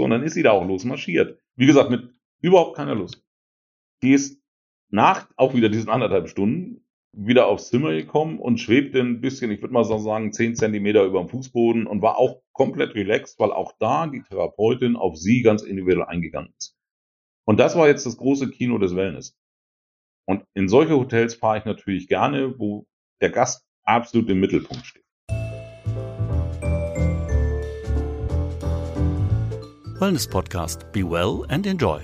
So, und dann ist sie da auch losmarschiert. Wie gesagt, mit überhaupt keiner Lust. Die ist nach auch wieder diesen anderthalb Stunden wieder aufs Zimmer gekommen und schwebte ein bisschen, ich würde mal so sagen, zehn Zentimeter über dem Fußboden und war auch komplett relaxed, weil auch da die Therapeutin auf sie ganz individuell eingegangen ist. Und das war jetzt das große Kino des Wellness. Und in solche Hotels fahre ich natürlich gerne, wo der Gast absolut im Mittelpunkt steht. Wellness Podcast. Be well and enjoy.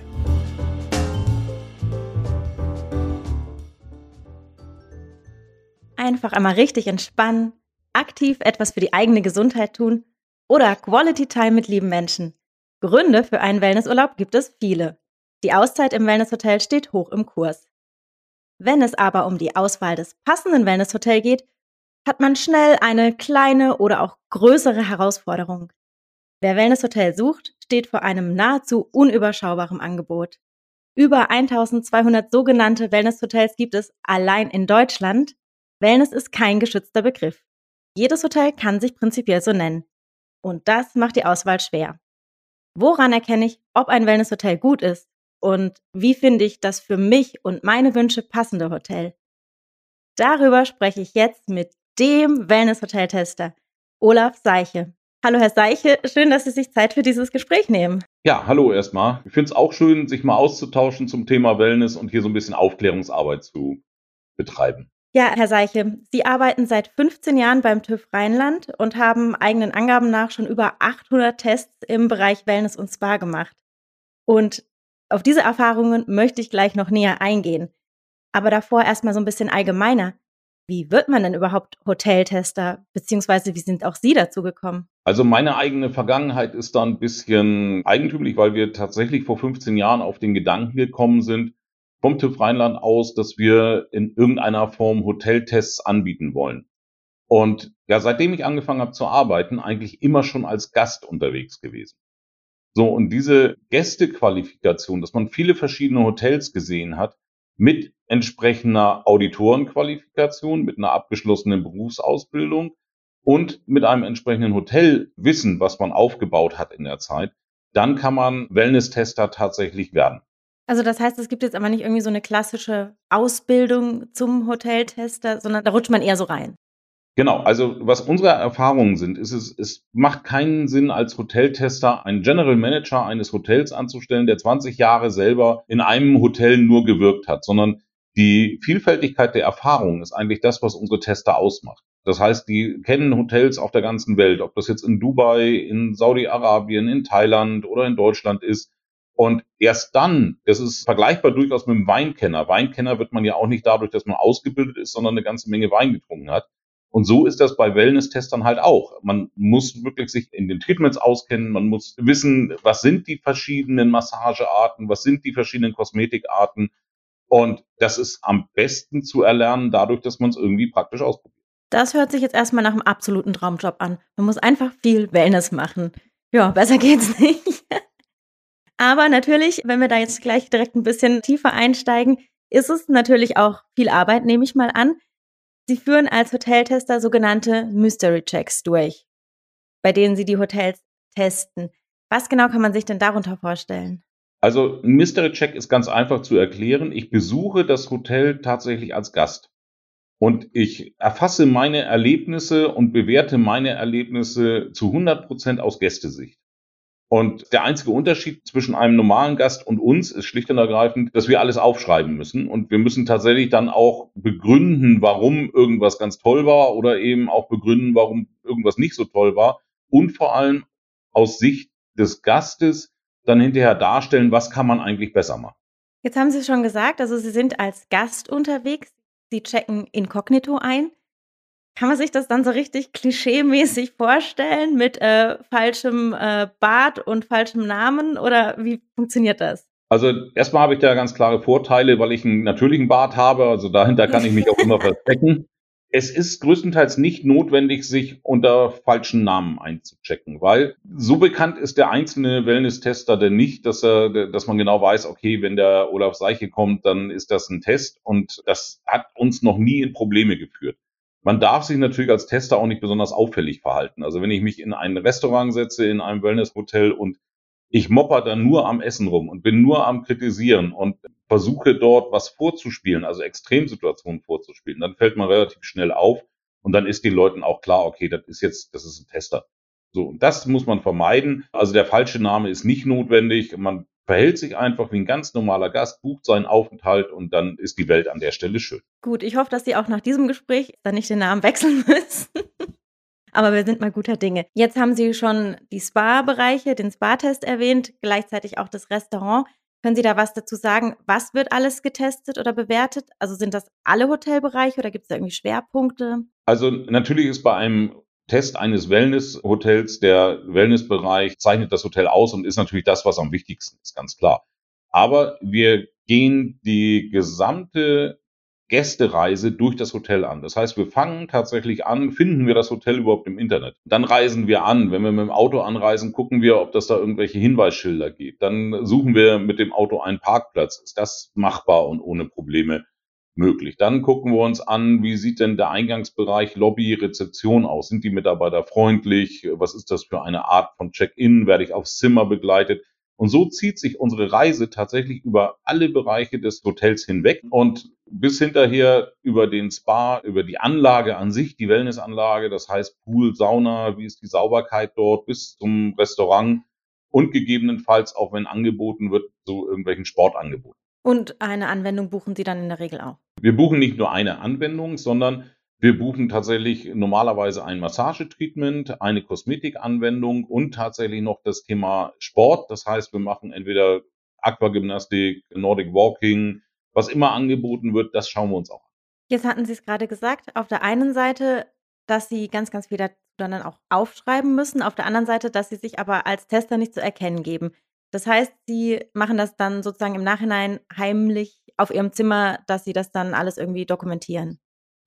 Einfach einmal richtig entspannen, aktiv etwas für die eigene Gesundheit tun oder Quality Time mit lieben Menschen. Gründe für einen Wellnessurlaub gibt es viele. Die Auszeit im Wellnesshotel steht hoch im Kurs. Wenn es aber um die Auswahl des passenden Wellnesshotels geht, hat man schnell eine kleine oder auch größere Herausforderung. Wer Wellnesshotel sucht, steht vor einem nahezu unüberschaubaren Angebot. Über 1200 sogenannte Wellnesshotels gibt es allein in Deutschland. Wellness ist kein geschützter Begriff. Jedes Hotel kann sich prinzipiell so nennen. Und das macht die Auswahl schwer. Woran erkenne ich, ob ein Wellnesshotel gut ist? Und wie finde ich das für mich und meine Wünsche passende Hotel? Darüber spreche ich jetzt mit dem Wellness-Hotel-Tester, Olaf Seiche. Hallo Herr Seiche, schön, dass Sie sich Zeit für dieses Gespräch nehmen. Ja, hallo erstmal. Ich finde es auch schön, sich mal auszutauschen zum Thema Wellness und hier so ein bisschen Aufklärungsarbeit zu betreiben. Ja, Herr Seiche, Sie arbeiten seit 15 Jahren beim TÜV Rheinland und haben eigenen Angaben nach schon über 800 Tests im Bereich Wellness und Spa gemacht. Und auf diese Erfahrungen möchte ich gleich noch näher eingehen. Aber davor erstmal so ein bisschen allgemeiner. Wie wird man denn überhaupt Hoteltester, beziehungsweise wie sind auch Sie dazu gekommen? Also meine eigene Vergangenheit ist da ein bisschen eigentümlich, weil wir tatsächlich vor 15 Jahren auf den Gedanken gekommen sind, vom TÜV Rheinland aus, dass wir in irgendeiner Form Hoteltests anbieten wollen. Und ja, seitdem ich angefangen habe zu arbeiten, eigentlich immer schon als Gast unterwegs gewesen. So, und diese Gästequalifikation, dass man viele verschiedene Hotels gesehen hat, mit entsprechender Auditorenqualifikation, mit einer abgeschlossenen Berufsausbildung und mit einem entsprechenden Hotelwissen, was man aufgebaut hat in der Zeit, dann kann man Wellness-Tester tatsächlich werden. Also das heißt, es gibt jetzt aber nicht irgendwie so eine klassische Ausbildung zum Hoteltester, sondern da rutscht man eher so rein. Genau, also was unsere Erfahrungen sind, ist es, es macht keinen Sinn, als Hoteltester einen General Manager eines Hotels anzustellen, der 20 Jahre selber in einem Hotel nur gewirkt hat, sondern die Vielfältigkeit der Erfahrungen ist eigentlich das, was unsere Tester ausmacht. Das heißt, die kennen Hotels auf der ganzen Welt, ob das jetzt in Dubai, in Saudi-Arabien, in Thailand oder in Deutschland ist. Und erst dann, das ist vergleichbar durchaus mit einem Weinkenner. Weinkenner wird man ja auch nicht dadurch, dass man ausgebildet ist, sondern eine ganze Menge Wein getrunken hat. Und so ist das bei Wellness-Testern halt auch. Man muss wirklich sich in den Treatments auskennen, man muss wissen, was sind die verschiedenen Massagearten, was sind die verschiedenen Kosmetikarten. Und das ist am besten zu erlernen, dadurch, dass man es irgendwie praktisch ausprobiert. Das hört sich jetzt erstmal nach einem absoluten Traumjob an. Man muss einfach viel Wellness machen. Ja, besser geht's nicht. Aber natürlich, wenn wir da jetzt gleich direkt ein bisschen tiefer einsteigen, ist es natürlich auch viel Arbeit, nehme ich mal an. Sie führen als Hoteltester sogenannte Mystery Checks durch, bei denen Sie die Hotels testen. Was genau kann man sich denn darunter vorstellen? Also ein Mystery Check ist ganz einfach zu erklären. Ich besuche das Hotel tatsächlich als Gast. Und ich erfasse meine Erlebnisse und bewerte meine Erlebnisse zu 100 Prozent aus Gästesicht. Und der einzige Unterschied zwischen einem normalen Gast und uns ist schlicht und ergreifend, dass wir alles aufschreiben müssen. Und wir müssen tatsächlich dann auch begründen, warum irgendwas ganz toll war oder eben auch begründen, warum irgendwas nicht so toll war. Und vor allem aus Sicht des Gastes dann hinterher darstellen, was kann man eigentlich besser machen. Jetzt haben Sie schon gesagt, also Sie sind als Gast unterwegs. Sie checken inkognito ein. Kann man sich das dann so richtig klischeemäßig vorstellen mit äh, falschem äh, Bart und falschem Namen oder wie funktioniert das? Also erstmal habe ich da ganz klare Vorteile, weil ich einen natürlichen Bart habe, also dahinter kann ich mich auch immer verstecken. Es ist größtenteils nicht notwendig, sich unter falschen Namen einzuchecken, weil so bekannt ist der einzelne Wellness-Tester denn nicht, dass er, dass man genau weiß, okay, wenn der Olaf Seiche kommt, dann ist das ein Test und das hat uns noch nie in Probleme geführt. Man darf sich natürlich als Tester auch nicht besonders auffällig verhalten. Also wenn ich mich in ein Restaurant setze, in einem Wellness-Hotel und ich mopper dann nur am Essen rum und bin nur am Kritisieren und versuche dort was vorzuspielen, also Extremsituationen vorzuspielen, dann fällt man relativ schnell auf und dann ist den Leuten auch klar, okay, das ist jetzt, das ist ein Tester. So, und das muss man vermeiden. Also der falsche Name ist nicht notwendig. Man verhält sich einfach wie ein ganz normaler Gast, bucht seinen Aufenthalt und dann ist die Welt an der Stelle schön. Gut, ich hoffe, dass Sie auch nach diesem Gespräch dann nicht den Namen wechseln müssen. Aber wir sind mal guter Dinge. Jetzt haben Sie schon die Spa-Bereiche, den Spa-Test erwähnt, gleichzeitig auch das Restaurant. Können Sie da was dazu sagen? Was wird alles getestet oder bewertet? Also sind das alle Hotelbereiche oder gibt es da irgendwie Schwerpunkte? Also natürlich ist bei einem Test eines Wellness-Hotels. Der Wellnessbereich zeichnet das Hotel aus und ist natürlich das, was am wichtigsten ist, ganz klar. Aber wir gehen die gesamte Gästereise durch das Hotel an. Das heißt, wir fangen tatsächlich an, finden wir das Hotel überhaupt im Internet. Dann reisen wir an. Wenn wir mit dem Auto anreisen, gucken wir, ob das da irgendwelche Hinweisschilder gibt. Dann suchen wir mit dem Auto einen Parkplatz. Ist das machbar und ohne Probleme? möglich. Dann gucken wir uns an, wie sieht denn der Eingangsbereich Lobby, Rezeption aus? Sind die Mitarbeiter freundlich? Was ist das für eine Art von Check-in? Werde ich aufs Zimmer begleitet? Und so zieht sich unsere Reise tatsächlich über alle Bereiche des Hotels hinweg und bis hinterher über den Spa, über die Anlage an sich, die Wellnessanlage, das heißt Pool, Sauna, wie ist die Sauberkeit dort, bis zum Restaurant und gegebenenfalls auch, wenn angeboten wird, zu irgendwelchen Sportangeboten. Und eine Anwendung buchen Sie dann in der Regel auch? Wir buchen nicht nur eine Anwendung, sondern wir buchen tatsächlich normalerweise ein Massagetreatment, eine Kosmetikanwendung und tatsächlich noch das Thema Sport. Das heißt, wir machen entweder Aquagymnastik, Nordic Walking, was immer angeboten wird, das schauen wir uns auch an. Jetzt hatten Sie es gerade gesagt, auf der einen Seite, dass Sie ganz, ganz viel dann auch aufschreiben müssen, auf der anderen Seite, dass Sie sich aber als Tester nicht zu erkennen geben. Das heißt, Sie machen das dann sozusagen im Nachhinein heimlich auf Ihrem Zimmer, dass Sie das dann alles irgendwie dokumentieren.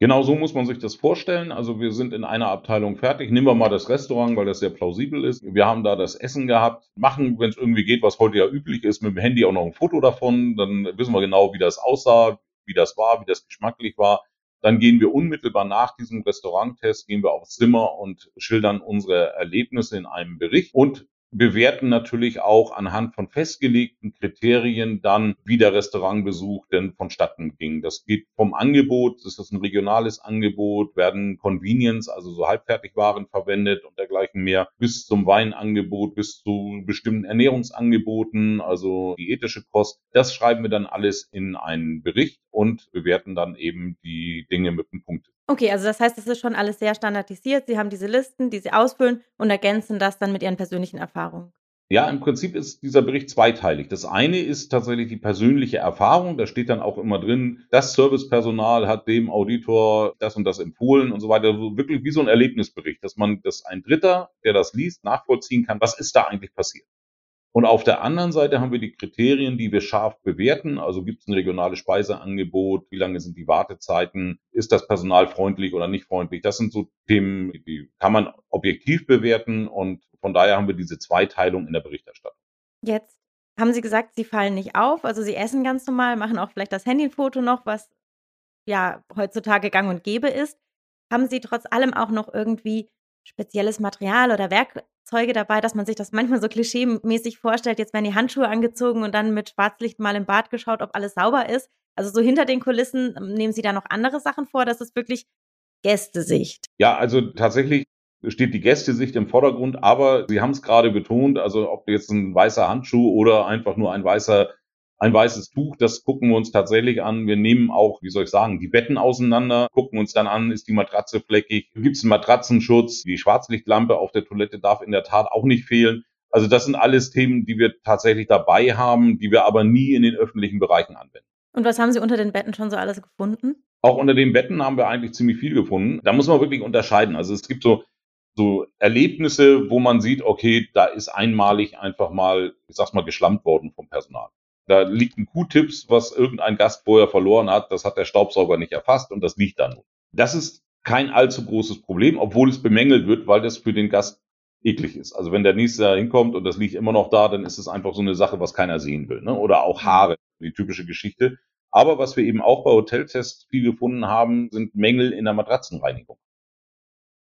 Genau so muss man sich das vorstellen. Also wir sind in einer Abteilung fertig. Nehmen wir mal das Restaurant, weil das sehr plausibel ist. Wir haben da das Essen gehabt, machen, wenn es irgendwie geht, was heute ja üblich ist, mit dem Handy auch noch ein Foto davon. Dann wissen wir genau, wie das aussah, wie das war, wie das geschmacklich war. Dann gehen wir unmittelbar nach diesem Restauranttest, gehen wir aufs Zimmer und schildern unsere Erlebnisse in einem Bericht und bewerten natürlich auch anhand von festgelegten Kriterien dann, wie der Restaurantbesuch denn vonstatten ging. Das geht vom Angebot, ist das ein regionales Angebot, werden Convenience, also so Halbfertigwaren verwendet und dergleichen mehr, bis zum Weinangebot, bis zu bestimmten Ernährungsangeboten, also diätische Kost. Das schreiben wir dann alles in einen Bericht und bewerten dann eben die Dinge mit einem Punkt. Okay, also das heißt, es ist schon alles sehr standardisiert. Sie haben diese Listen, die Sie ausfüllen und ergänzen das dann mit Ihren persönlichen Erfahrungen. Ja, im Prinzip ist dieser Bericht zweiteilig. Das eine ist tatsächlich die persönliche Erfahrung. Da steht dann auch immer drin, das Servicepersonal hat dem Auditor das und das empfohlen und so weiter. Also wirklich wie so ein Erlebnisbericht, dass man, dass ein Dritter, der das liest, nachvollziehen kann, was ist da eigentlich passiert. Und auf der anderen Seite haben wir die Kriterien, die wir scharf bewerten. Also gibt es ein regionales Speiseangebot? Wie lange sind die Wartezeiten? Ist das Personal freundlich oder nicht freundlich? Das sind so Themen, die kann man objektiv bewerten. Und von daher haben wir diese Zweiteilung in der Berichterstattung. Jetzt haben Sie gesagt, Sie fallen nicht auf. Also Sie essen ganz normal, machen auch vielleicht das Handyfoto noch, was ja heutzutage gang und gäbe ist. Haben Sie trotz allem auch noch irgendwie spezielles Material oder Werkzeuge dabei, dass man sich das manchmal so klischee-mäßig vorstellt. Jetzt werden die Handschuhe angezogen und dann mit Schwarzlicht mal im Bad geschaut, ob alles sauber ist. Also so hinter den Kulissen ähm, nehmen Sie da noch andere Sachen vor. Das ist wirklich Gästesicht. Ja, also tatsächlich steht die Gästesicht im Vordergrund, aber Sie haben es gerade betont, also ob jetzt ein weißer Handschuh oder einfach nur ein weißer ein weißes Tuch, das gucken wir uns tatsächlich an. Wir nehmen auch, wie soll ich sagen, die Betten auseinander, gucken uns dann an, ist die Matratze fleckig, gibt es einen Matratzenschutz, die Schwarzlichtlampe auf der Toilette darf in der Tat auch nicht fehlen. Also das sind alles Themen, die wir tatsächlich dabei haben, die wir aber nie in den öffentlichen Bereichen anwenden. Und was haben Sie unter den Betten schon so alles gefunden? Auch unter den Betten haben wir eigentlich ziemlich viel gefunden. Da muss man wirklich unterscheiden. Also es gibt so so Erlebnisse, wo man sieht, okay, da ist einmalig einfach mal, ich sag's mal, geschlampt worden vom Personal. Da liegt ein Q-Tipps, was irgendein Gast vorher verloren hat. Das hat der Staubsauger nicht erfasst und das liegt da nun. Das ist kein allzu großes Problem, obwohl es bemängelt wird, weil das für den Gast eklig ist. Also wenn der nächste da hinkommt und das liegt immer noch da, dann ist es einfach so eine Sache, was keiner sehen will. Ne? Oder auch Haare, die typische Geschichte. Aber was wir eben auch bei Hoteltests viel gefunden haben, sind Mängel in der Matratzenreinigung.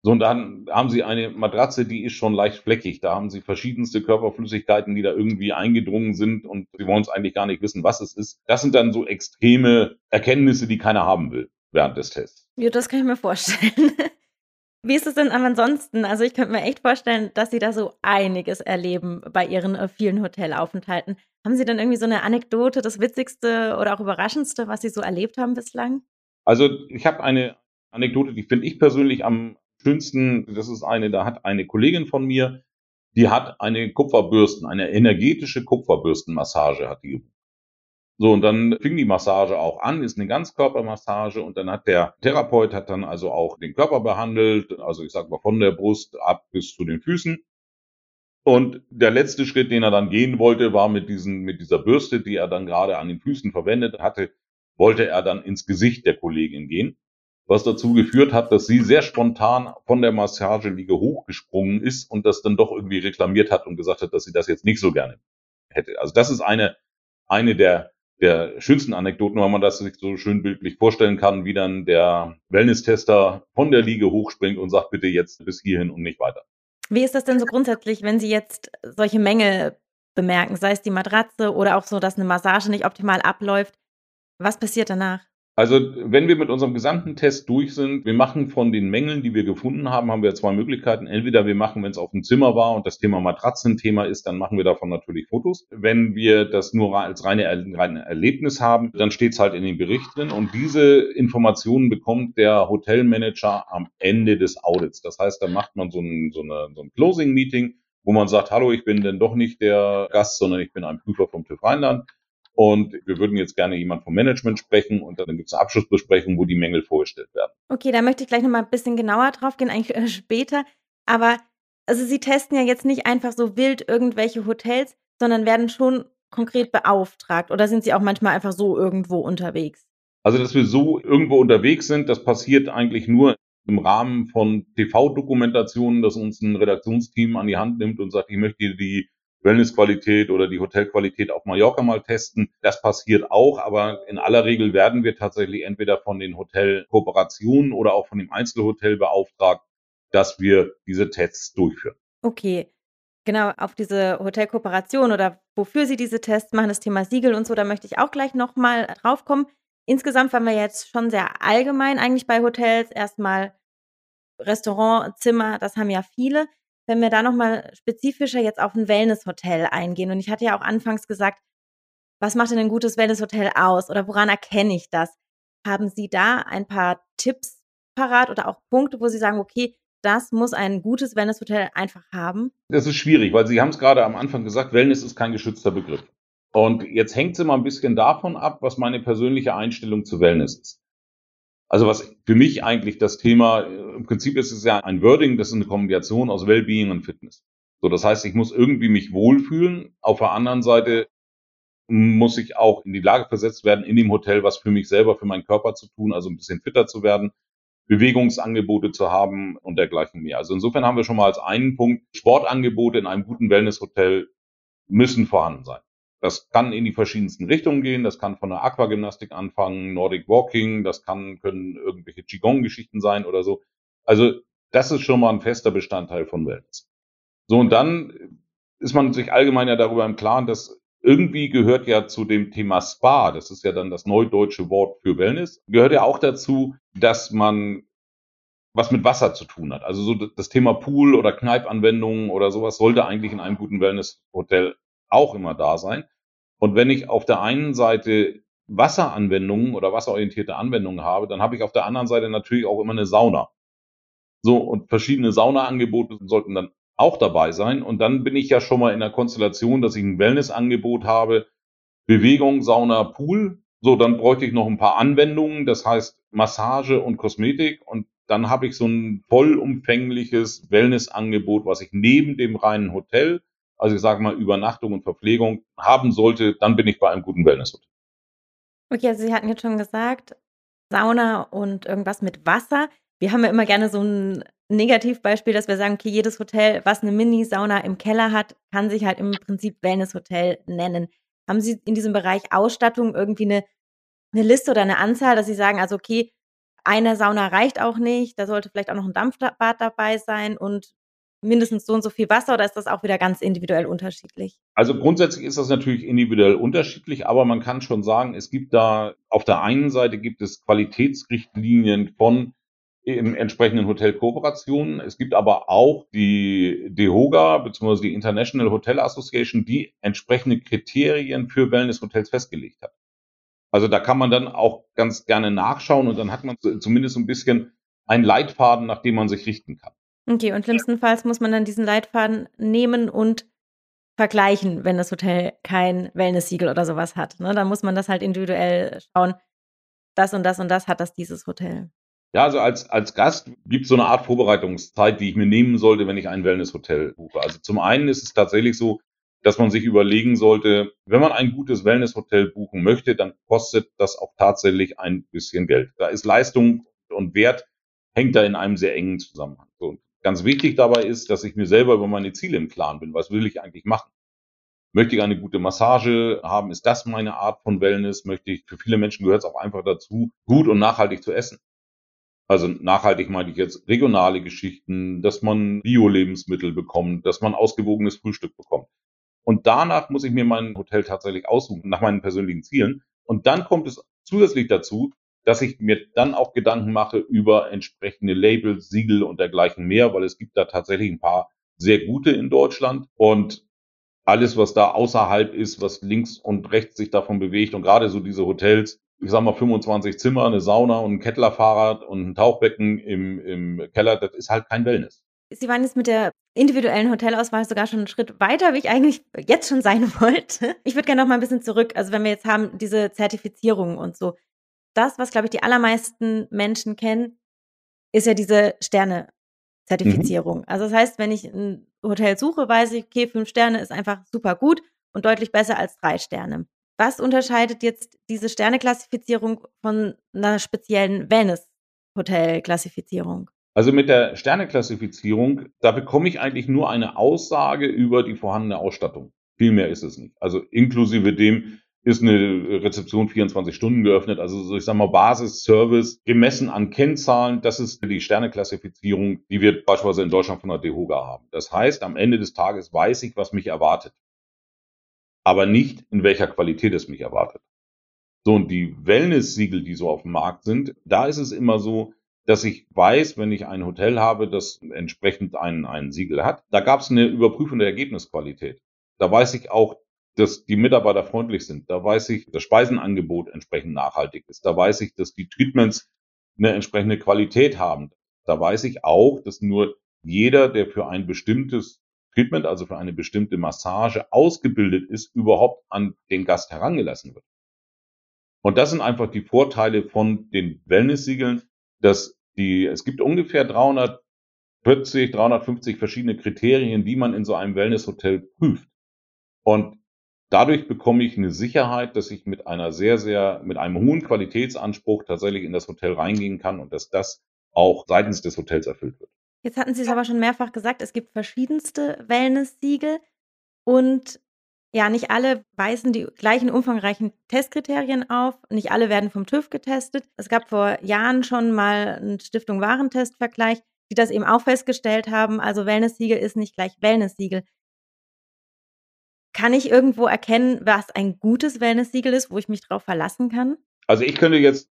So, und dann haben sie eine Matratze, die ist schon leicht fleckig. Da haben sie verschiedenste Körperflüssigkeiten, die da irgendwie eingedrungen sind und sie wollen es eigentlich gar nicht wissen, was es ist. Das sind dann so extreme Erkenntnisse, die keiner haben will während des Tests. Ja, das kann ich mir vorstellen. Wie ist es denn ansonsten? Also ich könnte mir echt vorstellen, dass Sie da so einiges erleben bei Ihren äh, vielen Hotelaufenthalten. Haben Sie denn irgendwie so eine Anekdote, das Witzigste oder auch Überraschendste, was Sie so erlebt haben bislang? Also ich habe eine Anekdote, die finde ich persönlich am schönsten. Das ist eine, da hat eine Kollegin von mir, die hat eine Kupferbürsten, eine energetische Kupferbürstenmassage hat die gebucht. So, und dann fing die Massage auch an, ist eine Ganzkörpermassage und dann hat der Therapeut hat dann also auch den Körper behandelt, also ich sag mal von der Brust ab bis zu den Füßen. Und der letzte Schritt, den er dann gehen wollte, war mit diesen, mit dieser Bürste, die er dann gerade an den Füßen verwendet hatte, wollte er dann ins Gesicht der Kollegin gehen was dazu geführt hat, dass sie sehr spontan von der Massageliege hochgesprungen ist und das dann doch irgendwie reklamiert hat und gesagt hat, dass sie das jetzt nicht so gerne hätte. Also das ist eine, eine der, der schönsten Anekdoten, weil man das sich so schön bildlich vorstellen kann, wie dann der Wellness-Tester von der Liege hochspringt und sagt, bitte jetzt bis hierhin und nicht weiter. Wie ist das denn so grundsätzlich, wenn Sie jetzt solche Mängel bemerken, sei es die Matratze oder auch so, dass eine Massage nicht optimal abläuft? Was passiert danach? Also wenn wir mit unserem gesamten Test durch sind, wir machen von den Mängeln, die wir gefunden haben, haben wir zwei Möglichkeiten. Entweder wir machen, wenn es auf dem Zimmer war und das Thema Matratzen Thema ist, dann machen wir davon natürlich Fotos. Wenn wir das nur als reine, reine Erlebnis haben, dann steht es halt in dem Bericht drin und diese Informationen bekommt der Hotelmanager am Ende des Audits. Das heißt, da macht man so ein, so eine, so ein Closing-Meeting, wo man sagt, hallo, ich bin denn doch nicht der Gast, sondern ich bin ein Prüfer vom TÜV Rheinland und wir würden jetzt gerne jemand vom Management sprechen und dann gibt es eine Abschlussbesprechung, wo die Mängel vorgestellt werden. Okay, da möchte ich gleich nochmal ein bisschen genauer drauf gehen, eigentlich äh, später. Aber also Sie testen ja jetzt nicht einfach so wild irgendwelche Hotels, sondern werden schon konkret beauftragt oder sind Sie auch manchmal einfach so irgendwo unterwegs? Also, dass wir so irgendwo unterwegs sind, das passiert eigentlich nur im Rahmen von TV-Dokumentationen, dass uns ein Redaktionsteam an die Hand nimmt und sagt, ich möchte die Wellnessqualität oder die Hotelqualität auf Mallorca mal testen. Das passiert auch, aber in aller Regel werden wir tatsächlich entweder von den Hotelkooperationen oder auch von dem Einzelhotel beauftragt, dass wir diese Tests durchführen. Okay. Genau, auf diese Hotelkooperation oder wofür Sie diese Tests machen, das Thema Siegel und so, da möchte ich auch gleich nochmal drauf kommen. Insgesamt waren wir jetzt schon sehr allgemein eigentlich bei Hotels. Erstmal Restaurant, Zimmer, das haben ja viele wenn wir da nochmal spezifischer jetzt auf ein Wellnesshotel eingehen. Und ich hatte ja auch anfangs gesagt, was macht denn ein gutes Wellnesshotel aus oder woran erkenne ich das? Haben Sie da ein paar Tipps parat oder auch Punkte, wo Sie sagen, okay, das muss ein gutes Wellnesshotel einfach haben? Das ist schwierig, weil Sie haben es gerade am Anfang gesagt, Wellness ist kein geschützter Begriff. Und jetzt hängt es immer ein bisschen davon ab, was meine persönliche Einstellung zu Wellness ist. Also was für mich eigentlich das Thema, äh, im Prinzip ist es ja ein Wording, das ist eine Kombination aus Wellbeing und Fitness. So, das heißt, ich muss irgendwie mich wohlfühlen. Auf der anderen Seite muss ich auch in die Lage versetzt werden, in dem Hotel was für mich selber, für meinen Körper zu tun, also ein bisschen fitter zu werden, Bewegungsangebote zu haben und dergleichen mehr. Also insofern haben wir schon mal als einen Punkt, Sportangebote in einem guten Wellnesshotel müssen vorhanden sein. Das kann in die verschiedensten Richtungen gehen. Das kann von der Aquagymnastik anfangen, Nordic Walking, das kann, können irgendwelche Qigong-Geschichten sein oder so. Also, das ist schon mal ein fester Bestandteil von Wellness. So, und dann ist man sich allgemein ja darüber im Klaren, dass irgendwie gehört ja zu dem Thema Spa, das ist ja dann das neudeutsche Wort für Wellness, gehört ja auch dazu, dass man was mit Wasser zu tun hat. Also so das Thema Pool oder Kneipanwendungen oder sowas sollte eigentlich in einem guten Wellnesshotel auch immer da sein. Und wenn ich auf der einen Seite Wasseranwendungen oder wasserorientierte Anwendungen habe, dann habe ich auf der anderen Seite natürlich auch immer eine Sauna. So, und verschiedene Saunaangebote sollten dann auch dabei sein. Und dann bin ich ja schon mal in der Konstellation, dass ich ein Wellnessangebot habe, Bewegung, Sauna, Pool. So, dann bräuchte ich noch ein paar Anwendungen, das heißt Massage und Kosmetik. Und dann habe ich so ein vollumfängliches Wellnessangebot, was ich neben dem reinen Hotel also ich sage mal Übernachtung und Verpflegung haben sollte, dann bin ich bei einem guten Wellnesshotel. Okay, also Sie hatten jetzt schon gesagt, Sauna und irgendwas mit Wasser. Wir haben ja immer gerne so ein Negativbeispiel, dass wir sagen, okay, jedes Hotel, was eine Mini-Sauna im Keller hat, kann sich halt im Prinzip Wellnesshotel nennen. Haben Sie in diesem Bereich Ausstattung irgendwie eine, eine Liste oder eine Anzahl, dass Sie sagen, also okay, eine Sauna reicht auch nicht, da sollte vielleicht auch noch ein Dampfbad dabei sein und mindestens so und so viel Wasser oder ist das auch wieder ganz individuell unterschiedlich? Also grundsätzlich ist das natürlich individuell unterschiedlich, aber man kann schon sagen, es gibt da auf der einen Seite gibt es Qualitätsrichtlinien von in entsprechenden Hotelkooperationen. Es gibt aber auch die DEHOGA bzw. die International Hotel Association, die entsprechende Kriterien für Wellnesshotels festgelegt hat. Also da kann man dann auch ganz gerne nachschauen und dann hat man zumindest ein bisschen einen Leitfaden, nach dem man sich richten kann. Okay, und schlimmstenfalls muss man dann diesen Leitfaden nehmen und vergleichen, wenn das Hotel kein Wellness-Siegel oder sowas hat. Ne? Da muss man das halt individuell schauen. Das und das und das hat das dieses Hotel. Ja, also als, als Gast gibt es so eine Art Vorbereitungszeit, die ich mir nehmen sollte, wenn ich ein Wellness-Hotel buche. Also zum einen ist es tatsächlich so, dass man sich überlegen sollte, wenn man ein gutes Wellness-Hotel buchen möchte, dann kostet das auch tatsächlich ein bisschen Geld. Da ist Leistung und Wert hängt da in einem sehr engen Zusammenhang. So, ganz wichtig dabei ist, dass ich mir selber über meine Ziele im Klaren bin. Was will ich eigentlich machen? Möchte ich eine gute Massage haben? Ist das meine Art von Wellness? Möchte ich, für viele Menschen gehört es auch einfach dazu, gut und nachhaltig zu essen. Also nachhaltig meine ich jetzt regionale Geschichten, dass man Bio-Lebensmittel bekommt, dass man ausgewogenes Frühstück bekommt. Und danach muss ich mir mein Hotel tatsächlich aussuchen, nach meinen persönlichen Zielen. Und dann kommt es zusätzlich dazu, dass ich mir dann auch Gedanken mache über entsprechende Labels, Siegel und dergleichen mehr, weil es gibt da tatsächlich ein paar sehr gute in Deutschland und alles, was da außerhalb ist, was links und rechts sich davon bewegt und gerade so diese Hotels, ich sag mal 25 Zimmer, eine Sauna und ein Kettlerfahrrad und ein Tauchbecken im, im Keller, das ist halt kein Wellness. Sie waren jetzt mit der individuellen Hotelauswahl sogar schon einen Schritt weiter, wie ich eigentlich jetzt schon sein wollte. Ich würde gerne noch mal ein bisschen zurück. Also wenn wir jetzt haben, diese Zertifizierung und so. Das, was, glaube ich, die allermeisten Menschen kennen, ist ja diese Sterne-Zertifizierung. Mhm. Also das heißt, wenn ich ein Hotel suche, weiß ich, okay, fünf Sterne ist einfach super gut und deutlich besser als drei Sterne. Was unterscheidet jetzt diese Sterneklassifizierung von einer speziellen Wellness-Hotel-Klassifizierung? Also mit der Sterneklassifizierung, da bekomme ich eigentlich nur eine Aussage über die vorhandene Ausstattung. Viel mehr ist es nicht. Also inklusive dem ist eine Rezeption 24 Stunden geöffnet. Also so ich sage mal Basisservice gemessen an Kennzahlen. Das ist die Sterneklassifizierung, die wir beispielsweise in Deutschland von der DEHOGA haben. Das heißt, am Ende des Tages weiß ich, was mich erwartet. Aber nicht, in welcher Qualität es mich erwartet. So, und die Wellness-Siegel, die so auf dem Markt sind, da ist es immer so, dass ich weiß, wenn ich ein Hotel habe, das entsprechend ein, ein Siegel hat, da gab es eine Überprüfung der Ergebnisqualität. Da weiß ich auch, dass die Mitarbeiter freundlich sind. Da weiß ich, das Speisenangebot entsprechend nachhaltig ist. Da weiß ich, dass die Treatments eine entsprechende Qualität haben. Da weiß ich auch, dass nur jeder, der für ein bestimmtes Treatment, also für eine bestimmte Massage ausgebildet ist, überhaupt an den Gast herangelassen wird. Und das sind einfach die Vorteile von den Wellness-Siegeln, dass die, es gibt ungefähr 340, 350 verschiedene Kriterien, die man in so einem Wellness-Hotel prüft. Und dadurch bekomme ich eine Sicherheit, dass ich mit einer sehr, sehr, mit einem hohen Qualitätsanspruch tatsächlich in das Hotel reingehen kann und dass das auch seitens des Hotels erfüllt wird. Jetzt hatten Sie es aber schon mehrfach gesagt, es gibt verschiedenste Wellness-Siegel und ja, nicht alle weisen die gleichen umfangreichen Testkriterien auf. Nicht alle werden vom TÜV getestet. Es gab vor Jahren schon mal einen Stiftung Warentestvergleich, die das eben auch festgestellt haben. Also Wellness-Siegel ist nicht gleich Wellness-Siegel. Kann ich irgendwo erkennen, was ein gutes Wellness-Siegel ist, wo ich mich drauf verlassen kann? Also ich könnte jetzt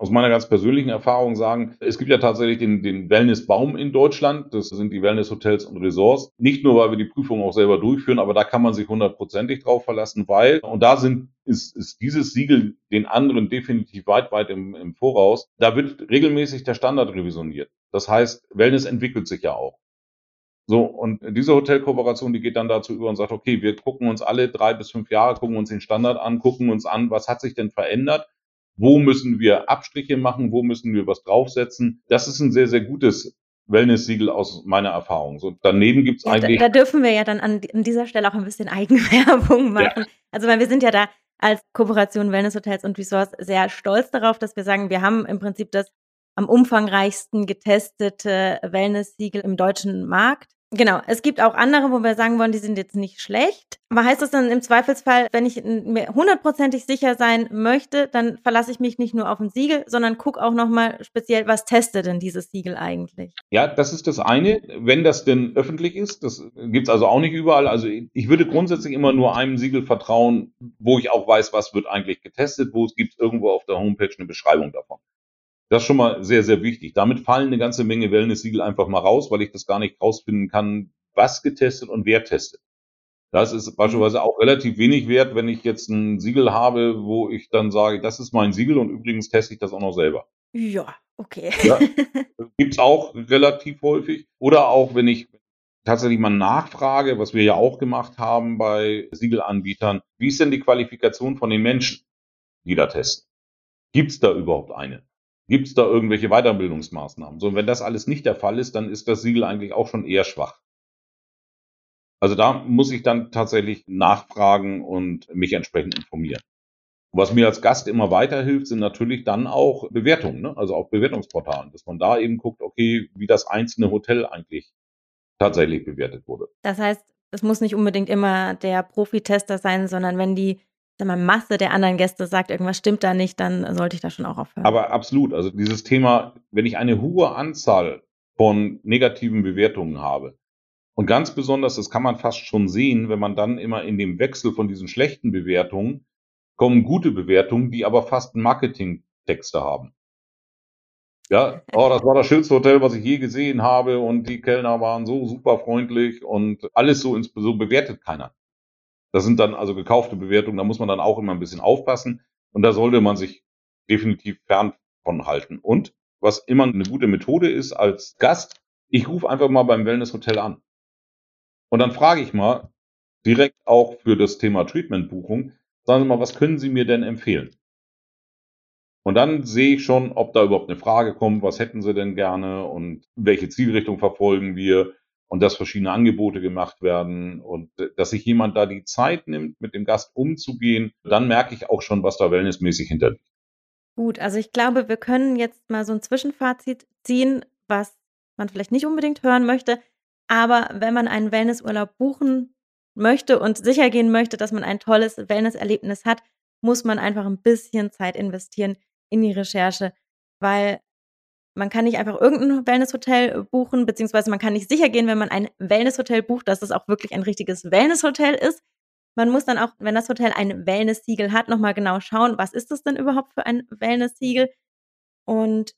aus meiner ganz persönlichen Erfahrung sagen, es gibt ja tatsächlich den, den Wellnessbaum in Deutschland. Das sind die Wellnesshotels und Resorts. Nicht nur, weil wir die Prüfung auch selber durchführen, aber da kann man sich hundertprozentig drauf verlassen, weil, und da sind, ist, ist dieses Siegel den anderen definitiv weit, weit im, im Voraus. Da wird regelmäßig der Standard revisioniert. Das heißt, Wellness entwickelt sich ja auch. So, und diese Hotelkooperation, die geht dann dazu über und sagt, okay, wir gucken uns alle drei bis fünf Jahre, gucken uns den Standard an, gucken uns an, was hat sich denn verändert wo müssen wir Abstriche machen, wo müssen wir was draufsetzen. Das ist ein sehr, sehr gutes Wellness-Siegel aus meiner Erfahrung. So, daneben gibt's ja, eigentlich. Da, da, dürfen wir ja dann an, an, dieser Stelle auch ein bisschen Eigenwerbung machen. Ja. Also, weil wir sind ja da als Kooperation Wellness Hotels und Resorts sehr stolz darauf, dass wir sagen, wir haben im Prinzip das am umfangreichsten getestete Wellness-Siegel im deutschen Markt. Genau, es gibt auch andere, wo wir sagen wollen, die sind jetzt nicht schlecht. Aber heißt das dann im Zweifelsfall, wenn ich mir hundertprozentig sicher sein möchte, dann verlasse ich mich nicht nur auf ein Siegel, sondern gucke auch nochmal speziell, was testet denn dieses Siegel eigentlich? Ja, das ist das eine, wenn das denn öffentlich ist. Das gibt's also auch nicht überall. Also ich würde grundsätzlich immer nur einem Siegel vertrauen, wo ich auch weiß, was wird eigentlich getestet, wo es gibt irgendwo auf der Homepage eine Beschreibung davon. Das ist schon mal sehr, sehr wichtig. Damit fallen eine ganze Menge Wellness-Siegel einfach mal raus, weil ich das gar nicht rausfinden kann, was getestet und wer testet. Das ist beispielsweise auch relativ wenig wert, wenn ich jetzt ein Siegel habe, wo ich dann sage, das ist mein Siegel und übrigens teste ich das auch noch selber. Ja, okay. Ja, gibt's auch relativ häufig. Oder auch, wenn ich tatsächlich mal nachfrage, was wir ja auch gemacht haben bei Siegelanbietern, wie ist denn die Qualifikation von den Menschen, die da testen? Gibt's da überhaupt eine? Gibt es da irgendwelche Weiterbildungsmaßnahmen? So, und wenn das alles nicht der Fall ist, dann ist das Siegel eigentlich auch schon eher schwach. Also da muss ich dann tatsächlich nachfragen und mich entsprechend informieren. Was mir als Gast immer weiterhilft, sind natürlich dann auch Bewertungen, ne? also auch Bewertungsportalen, dass man da eben guckt, okay, wie das einzelne Hotel eigentlich tatsächlich bewertet wurde. Das heißt, es muss nicht unbedingt immer der Profitester sein, sondern wenn die mal, Masse der anderen Gäste sagt, irgendwas stimmt da nicht, dann sollte ich da schon auch aufhören. Aber absolut. Also dieses Thema, wenn ich eine hohe Anzahl von negativen Bewertungen habe, und ganz besonders, das kann man fast schon sehen, wenn man dann immer in dem Wechsel von diesen schlechten Bewertungen kommen gute Bewertungen, die aber fast Marketingtexte haben. Ja, oh, das war das schönste Hotel, was ich je gesehen habe und die Kellner waren so super freundlich und alles so, so bewertet keiner. Das sind dann also gekaufte Bewertungen, da muss man dann auch immer ein bisschen aufpassen und da sollte man sich definitiv fern von halten. Und was immer eine gute Methode ist als Gast, ich rufe einfach mal beim Wellness-Hotel an. Und dann frage ich mal direkt auch für das Thema Treatment-Buchung, sagen Sie mal, was können Sie mir denn empfehlen? Und dann sehe ich schon, ob da überhaupt eine Frage kommt, was hätten Sie denn gerne und welche Zielrichtung verfolgen wir und dass verschiedene Angebote gemacht werden und dass sich jemand da die Zeit nimmt, mit dem Gast umzugehen, dann merke ich auch schon, was da wellnessmäßig hinterliegt. Gut, also ich glaube, wir können jetzt mal so ein Zwischenfazit ziehen, was man vielleicht nicht unbedingt hören möchte. Aber wenn man einen Wellnessurlaub buchen möchte und sicher gehen möchte, dass man ein tolles Wellnesserlebnis hat, muss man einfach ein bisschen Zeit investieren in die Recherche, weil man kann nicht einfach irgendein Wellnesshotel äh, buchen, beziehungsweise man kann nicht sicher gehen, wenn man ein Wellnesshotel bucht, dass es auch wirklich ein richtiges Wellnesshotel ist. Man muss dann auch, wenn das Hotel ein Wellness-Siegel hat, nochmal genau schauen, was ist das denn überhaupt für ein Wellness-Siegel? Und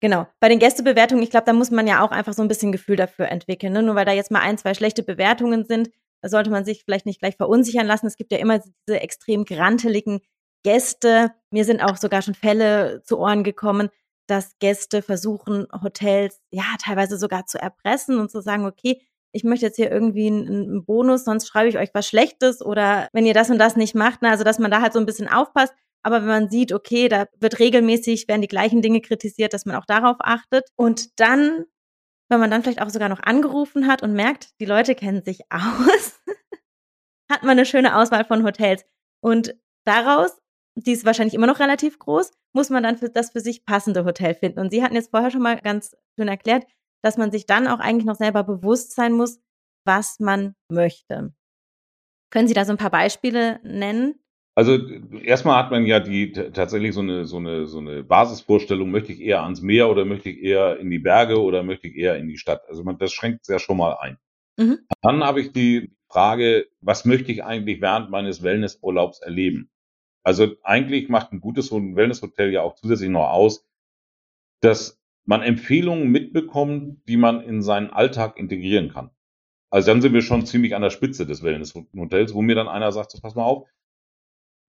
genau, bei den Gästebewertungen, ich glaube, da muss man ja auch einfach so ein bisschen Gefühl dafür entwickeln. Ne? Nur weil da jetzt mal ein, zwei schlechte Bewertungen sind, da sollte man sich vielleicht nicht gleich verunsichern lassen. Es gibt ja immer diese extrem granteligen Gäste. Mir sind auch sogar schon Fälle zu Ohren gekommen, dass Gäste versuchen, Hotels ja teilweise sogar zu erpressen und zu sagen, okay, ich möchte jetzt hier irgendwie einen, Bonus, sonst schreibe ich euch was Schlechtes oder wenn ihr das und das nicht macht, na, also dass man da halt so ein bisschen aufpasst. Aber wenn man sieht, okay, da wird regelmäßig, werden die gleichen Dinge kritisiert, dass man auch darauf achtet. Und dann, wenn man dann vielleicht auch sogar noch angerufen hat und merkt, die Leute kennen sich aus, hat man eine schöne Auswahl von Hotels. Und daraus die ist wahrscheinlich immer noch relativ groß, muss man dann für das für sich passende Hotel finden. Und Sie hatten jetzt vorher schon mal ganz schön erklärt, dass man sich dann auch eigentlich noch selber bewusst sein muss, was man möchte. Können Sie da so ein paar Beispiele nennen? Also erstmal hat man ja die tatsächlich so eine so eine so eine Basisvorstellung, möchte ich eher ans Meer oder möchte ich eher in die Berge oder möchte ich eher in die Stadt? Also man, das schränkt ja schon mal ein. Mhm. Dann habe ich die Frage, was möchte ich eigentlich während meines Wellnessurlaubs erleben? Also eigentlich macht ein gutes Wellnesshotel ja auch zusätzlich noch aus, dass man Empfehlungen mitbekommt, die man in seinen Alltag integrieren kann. Also dann sind wir schon ziemlich an der Spitze des Wellnesshotels, wo mir dann einer sagt, so pass mal auf,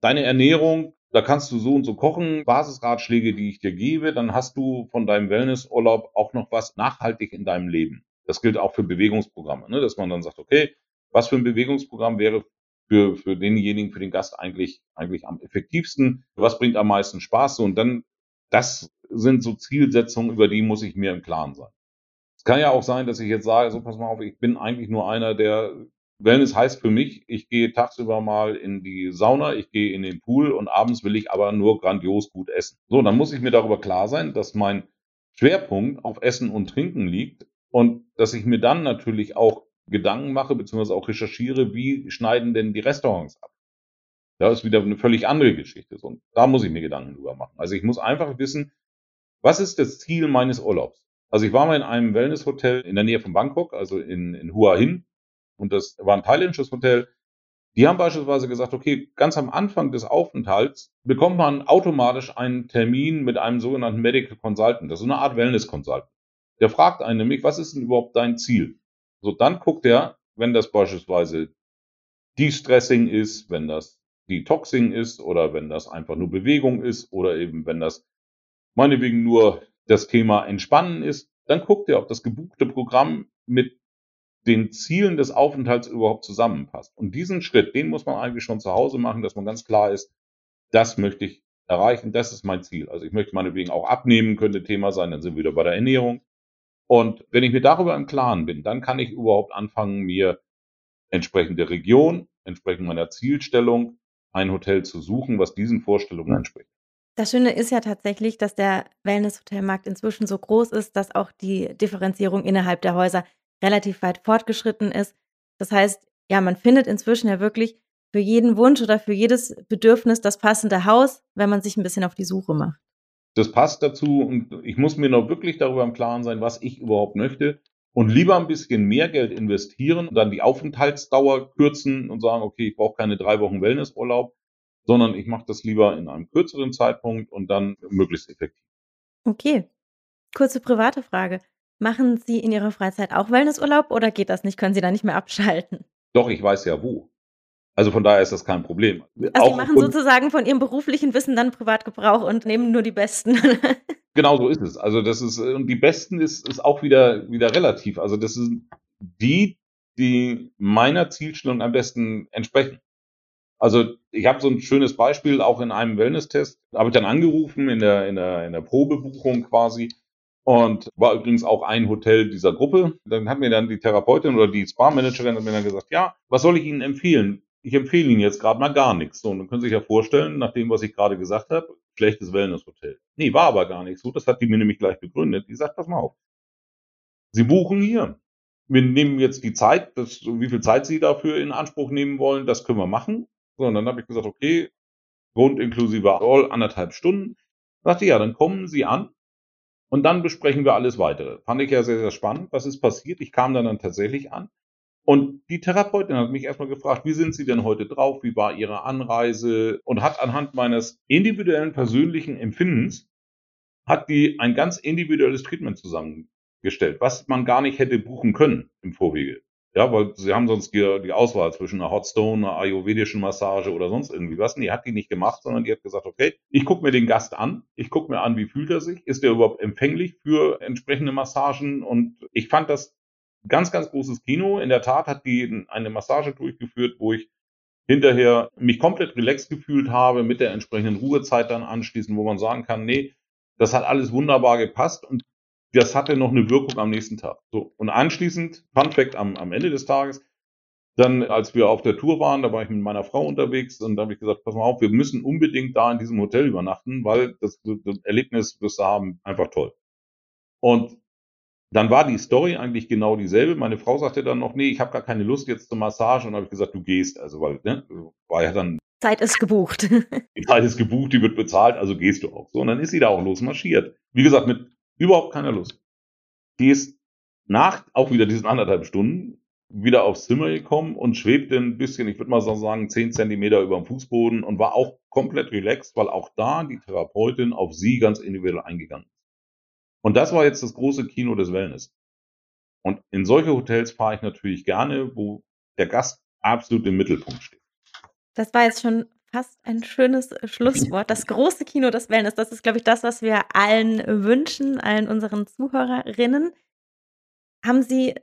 deine Ernährung, da kannst du so und so kochen, Basisratschläge, die ich dir gebe, dann hast du von deinem Wellnessurlaub auch noch was nachhaltig in deinem Leben. Das gilt auch für Bewegungsprogramme, ne? dass man dann sagt, okay, was für ein Bewegungsprogramm wäre für, für denjenigen, für den Gast eigentlich, eigentlich am effektivsten? Was bringt am meisten Spaß? Und dann, das sind so Zielsetzungen, über die muss ich mir im Klaren sein. Es kann ja auch sein, dass ich jetzt sage, so pass mal auf, ich bin eigentlich nur einer, der Wellness heißt für mich, ich gehe tagsüber mal in die Sauna, ich gehe in den Pool und abends will ich aber nur grandios gut essen. So, dann muss ich mir darüber klar sein, dass mein Schwerpunkt auf Essen und Trinken liegt Und dass ich mir dann natürlich auch Gedanken mache, beziehungsweise auch recherchiere, wie schneiden denn die Restaurants ab? Das ist wieder eine völlig andere Geschichte. Und da muss ich mir Gedanken drüber machen. Also ich muss einfach wissen, was ist das Ziel meines Urlaubs? Also ich war mal in einem Wellnesshotel in der Nähe von Bangkok, also in, in Hua Hin. Und das war ein thailändisches Hotel. Die haben beispielsweise gesagt, okay, ganz am Anfang des Aufenthalts bekommt man automatisch einen Termin mit einem sogenannten Medical Consultant. Das ist eine Art Wellness Consultant. Der fragt einen nämlich, was ist denn überhaupt dein Ziel? So, dann guckt er, wenn das beispielsweise De-Stressing ist, wenn das Detoxing ist oder wenn das einfach nur Bewegung ist oder eben wenn das meinetwegen nur das Thema Entspannen ist, dann guckt er, ob das gebuchte Programm mit den Zielen des Aufenthalts überhaupt zusammenpasst. Und diesen Schritt, den muss man eigentlich schon zu Hause machen, dass man ganz klar ist, das möchte ich erreichen, das ist mein Ziel. Also ich möchte meinetwegen auch abnehmen, könnte Thema sein, dann sind wir wieder bei der Ernährung. Und wenn ich mir darüber im Klaren bin, dann kann ich überhaupt anfangen, mir entsprechend der Region, entsprechend meiner Zielstellung ein Hotel zu suchen, was diesen Vorstellungen entspricht. Das Schöne ist ja tatsächlich, dass der Wellness-Hotelmarkt inzwischen so groß ist, dass auch die Differenzierung innerhalb der Häuser relativ weit fortgeschritten ist. Das heißt, ja, man findet inzwischen ja wirklich für jeden Wunsch oder für jedes Bedürfnis das passende Haus, wenn man sich ein bisschen auf die Suche macht. Das passt dazu und ich muss mir noch wirklich darüber im Klaren sein, was ich überhaupt möchte und lieber ein bisschen mehr Geld investieren und dann die Aufenthaltsdauer kürzen und sagen, okay, ich brauche keine drei Wochen Wellnessurlaub, sondern ich mache das lieber in einem kürzeren Zeitpunkt und dann möglichst effektiv. Okay. Kurze private Frage. Machen Sie in Ihrer Freizeit auch Wellnessurlaub oder geht das nicht? Können Sie da nicht mehr abschalten? Doch, ich weiß ja wo. Also von daher ist das kein Problem. Also Sie machen sozusagen von Ihrem beruflichen Wissen dann Privatgebrauch und nehmen nur die Besten. genau so ist es. Also das ist, und die Besten ist, ist auch wieder, wieder relativ. Also das sind die, die meiner Zielstellung am besten entsprechen. Also ich habe so ein schönes Beispiel, auch in einem Wellness-Test, habe ich dann angerufen in der, in der, in der Probebuchung quasi und war übrigens auch ein Hotel dieser Gruppe. Dann hat mir dann die Therapeutin oder die Spa-Managerin mir dann gesagt, ja, was soll ich Ihnen empfehlen? Ich empfehle Ihnen jetzt gerade mal gar nichts. So, und dann können Sie sich ja vorstellen, nach dem, was ich gerade gesagt habe, schlechtes Wellness-Hotel. Nee, war aber gar nicht so. Das hat die mir nämlich gleich begründet. Die sagt, pass mal auf. Sie buchen hier. Wir nehmen jetzt die Zeit, das, wie viel Zeit Sie dafür in Anspruch nehmen wollen, das können wir machen. So, und dann habe ich gesagt, okay, Grund inklusive All anderthalb Stunden. Sagte, ja, dann kommen Sie an und dann besprechen wir alles weitere. Fand ich ja sehr, sehr spannend. Was ist passiert? Ich kam dann, dann tatsächlich an. Und die Therapeutin hat mich erstmal gefragt, wie sind Sie denn heute drauf? Wie war Ihre Anreise? Und hat anhand meines individuellen persönlichen Empfindens, hat die ein ganz individuelles Treatment zusammengestellt, was man gar nicht hätte buchen können im Vorwege. Ja, weil sie haben sonst die, Auswahl zwischen einer Hotstone, einer ayurvedischen Massage oder sonst irgendwie was. die hat die nicht gemacht, sondern die hat gesagt, okay, ich gucke mir den Gast an, ich gucke mir an, wie fühlt er sich, ist er überhaupt empfänglich für entsprechende Massagen und ich fand das ganz, ganz großes Kino. In der Tat hat die eine Massage durchgeführt, wo ich hinterher mich komplett relaxed gefühlt habe, mit der entsprechenden Ruhezeit dann anschließend, wo man sagen kann, nee, das hat alles wunderbar gepasst und das hatte noch eine Wirkung am nächsten Tag. So. Und anschließend, Fun Fact am, am Ende des Tages, dann, als wir auf der Tour waren, da war ich mit meiner Frau unterwegs und da habe ich gesagt, pass mal auf, wir müssen unbedingt da in diesem Hotel übernachten, weil das, das Erlebnis, das wir haben, einfach toll. Und dann war die Story eigentlich genau dieselbe. Meine Frau sagte dann noch, nee, ich habe gar keine Lust jetzt zur Massage. Und dann habe ich gesagt, du gehst. Also, weil, ne, war ja dann. Zeit ist gebucht. die Zeit ist gebucht, die wird bezahlt, also gehst du auch. So, und dann ist sie da auch losmarschiert. Wie gesagt, mit Überhaupt keine Lust. Die ist nach auch wieder diesen anderthalb Stunden wieder aufs Zimmer gekommen und schwebte ein bisschen, ich würde mal so sagen, zehn Zentimeter über dem Fußboden und war auch komplett relaxed, weil auch da die Therapeutin auf sie ganz individuell eingegangen ist. Und das war jetzt das große Kino des Wellness. Und in solche Hotels fahre ich natürlich gerne, wo der Gast absolut im Mittelpunkt steht. Das war jetzt schon fast ein schönes äh, Schlusswort. Das große Kino des Wellness, das ist, glaube ich, das, was wir allen wünschen, allen unseren Zuhörerinnen. Haben Sie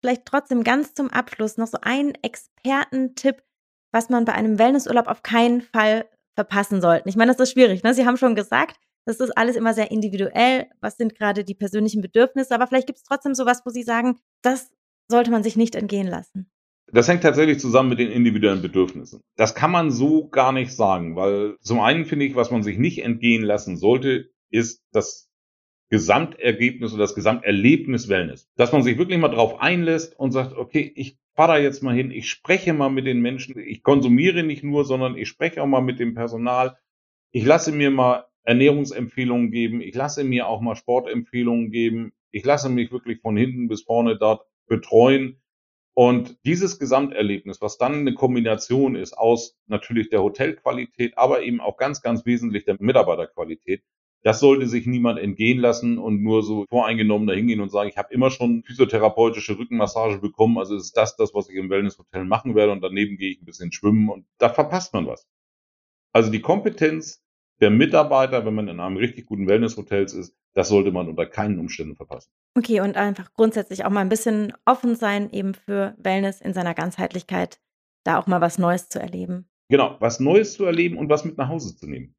vielleicht trotzdem ganz zum Abschluss noch so einen Expertentipp, was man bei einem Wellnessurlaub auf keinen Fall verpassen sollte? Ich meine, das ist schwierig. Ne? Sie haben schon gesagt, das ist alles immer sehr individuell. Was sind gerade die persönlichen Bedürfnisse? Aber vielleicht gibt es trotzdem sowas, wo Sie sagen, das sollte man sich nicht entgehen lassen. Das hängt tatsächlich zusammen mit den individuellen Bedürfnissen. Das kann man so gar nicht sagen, weil zum einen finde ich, was man sich nicht entgehen lassen sollte, ist das Gesamtergebnis oder das Gesamterlebnis Wellness. Dass man sich wirklich mal drauf einlässt und sagt, okay, ich fahre da jetzt mal hin, ich spreche mal mit den Menschen, ich konsumiere nicht nur, sondern ich spreche auch mal mit dem Personal. Ich lasse mir mal Ernährungsempfehlungen geben, ich lasse mir auch mal Sportempfehlungen geben, ich lasse mich wirklich von hinten bis vorne dort betreuen. Und dieses Gesamterlebnis, was dann eine Kombination ist aus natürlich der Hotelqualität, aber eben auch ganz, ganz wesentlich der Mitarbeiterqualität, das sollte sich niemand entgehen lassen und nur so voreingenommen dahingehen und sagen, ich habe immer schon physiotherapeutische Rückenmassage bekommen, also ist das das, was ich im Wellnesshotel machen werde und daneben gehe ich ein bisschen schwimmen und da verpasst man was. Also die Kompetenz der Mitarbeiter, wenn man in einem richtig guten Wellnesshotel ist, das sollte man unter keinen Umständen verpassen. Okay, und einfach grundsätzlich auch mal ein bisschen offen sein eben für Wellness in seiner Ganzheitlichkeit, da auch mal was Neues zu erleben. Genau, was Neues zu erleben und was mit nach Hause zu nehmen.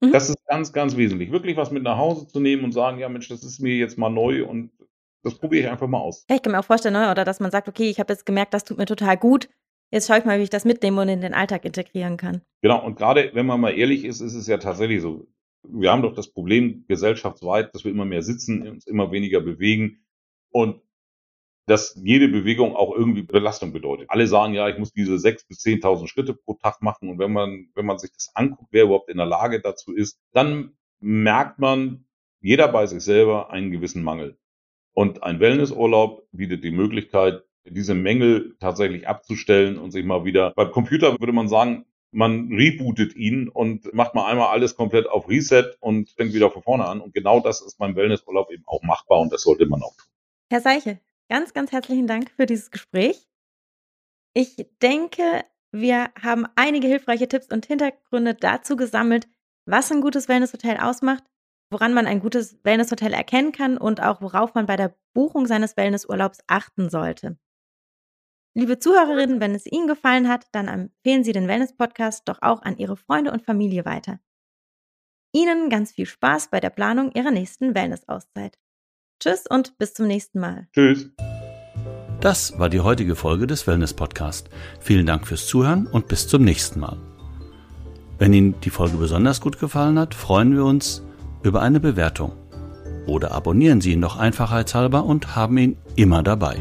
Mhm. Das ist ganz, ganz wesentlich. Wirklich was mit nach Hause zu nehmen und sagen, ja Mensch, das ist mir jetzt mal neu und das probiere ich einfach mal aus. Ja, ich kann mir auch vorstellen, ne? oder dass man sagt, okay, ich habe jetzt gemerkt, das tut mir total gut. Jetzt schaue ich mal, wie ich das mitnehme und in den Alltag integrieren kann. Genau, und gerade wenn man mal ehrlich ist, ist es ja tatsächlich so. Wir haben doch das Problem gesellschaftsweit, dass wir immer mehr sitzen, uns immer weniger bewegen. Und dass jede Bewegung auch irgendwie Belastung bedeutet. Alle sagen ja, ich muss diese sechs bis zehntausend Schritte pro Tag machen. Und wenn man, wenn man sich das anguckt, wer überhaupt in der Lage dazu ist, dann merkt man, jeder bei sich selber einen gewissen Mangel. Und ein Wellnessurlaub bietet die Möglichkeit, diese Mängel tatsächlich abzustellen und sich mal wieder, beim Computer würde man sagen, man rebootet ihn und macht mal einmal alles komplett auf Reset und fängt wieder von vorne an. Und genau das ist beim Wellnessurlaub eben auch machbar und das sollte man auch tun. Herr Seiche, Ganz, ganz herzlichen Dank für dieses Gespräch. Ich denke, wir haben einige hilfreiche Tipps und Hintergründe dazu gesammelt, was ein gutes Wellnesshotel ausmacht, woran man ein gutes Wellnesshotel erkennen kann und auch worauf man bei der Buchung seines Wellnessurlaubs achten sollte. Liebe Zuhörerinnen, wenn es Ihnen gefallen hat, dann empfehlen Sie den Wellness-Podcast doch auch an Ihre Freunde und Familie weiter. Ihnen ganz viel Spaß bei der Planung Ihrer nächsten Wellness-Auszeit. Tschüss und bis zum nächsten Mal. Tschüss. Das war die heutige Folge des Wellness Podcast. Vielen Dank fürs Zuhören und bis zum nächsten Mal. Wenn Ihnen die Folge besonders gut gefallen hat, freuen wir uns über eine Bewertung. Oder abonnieren Sie ihn doch einfachheitshalber und haben ihn immer dabei.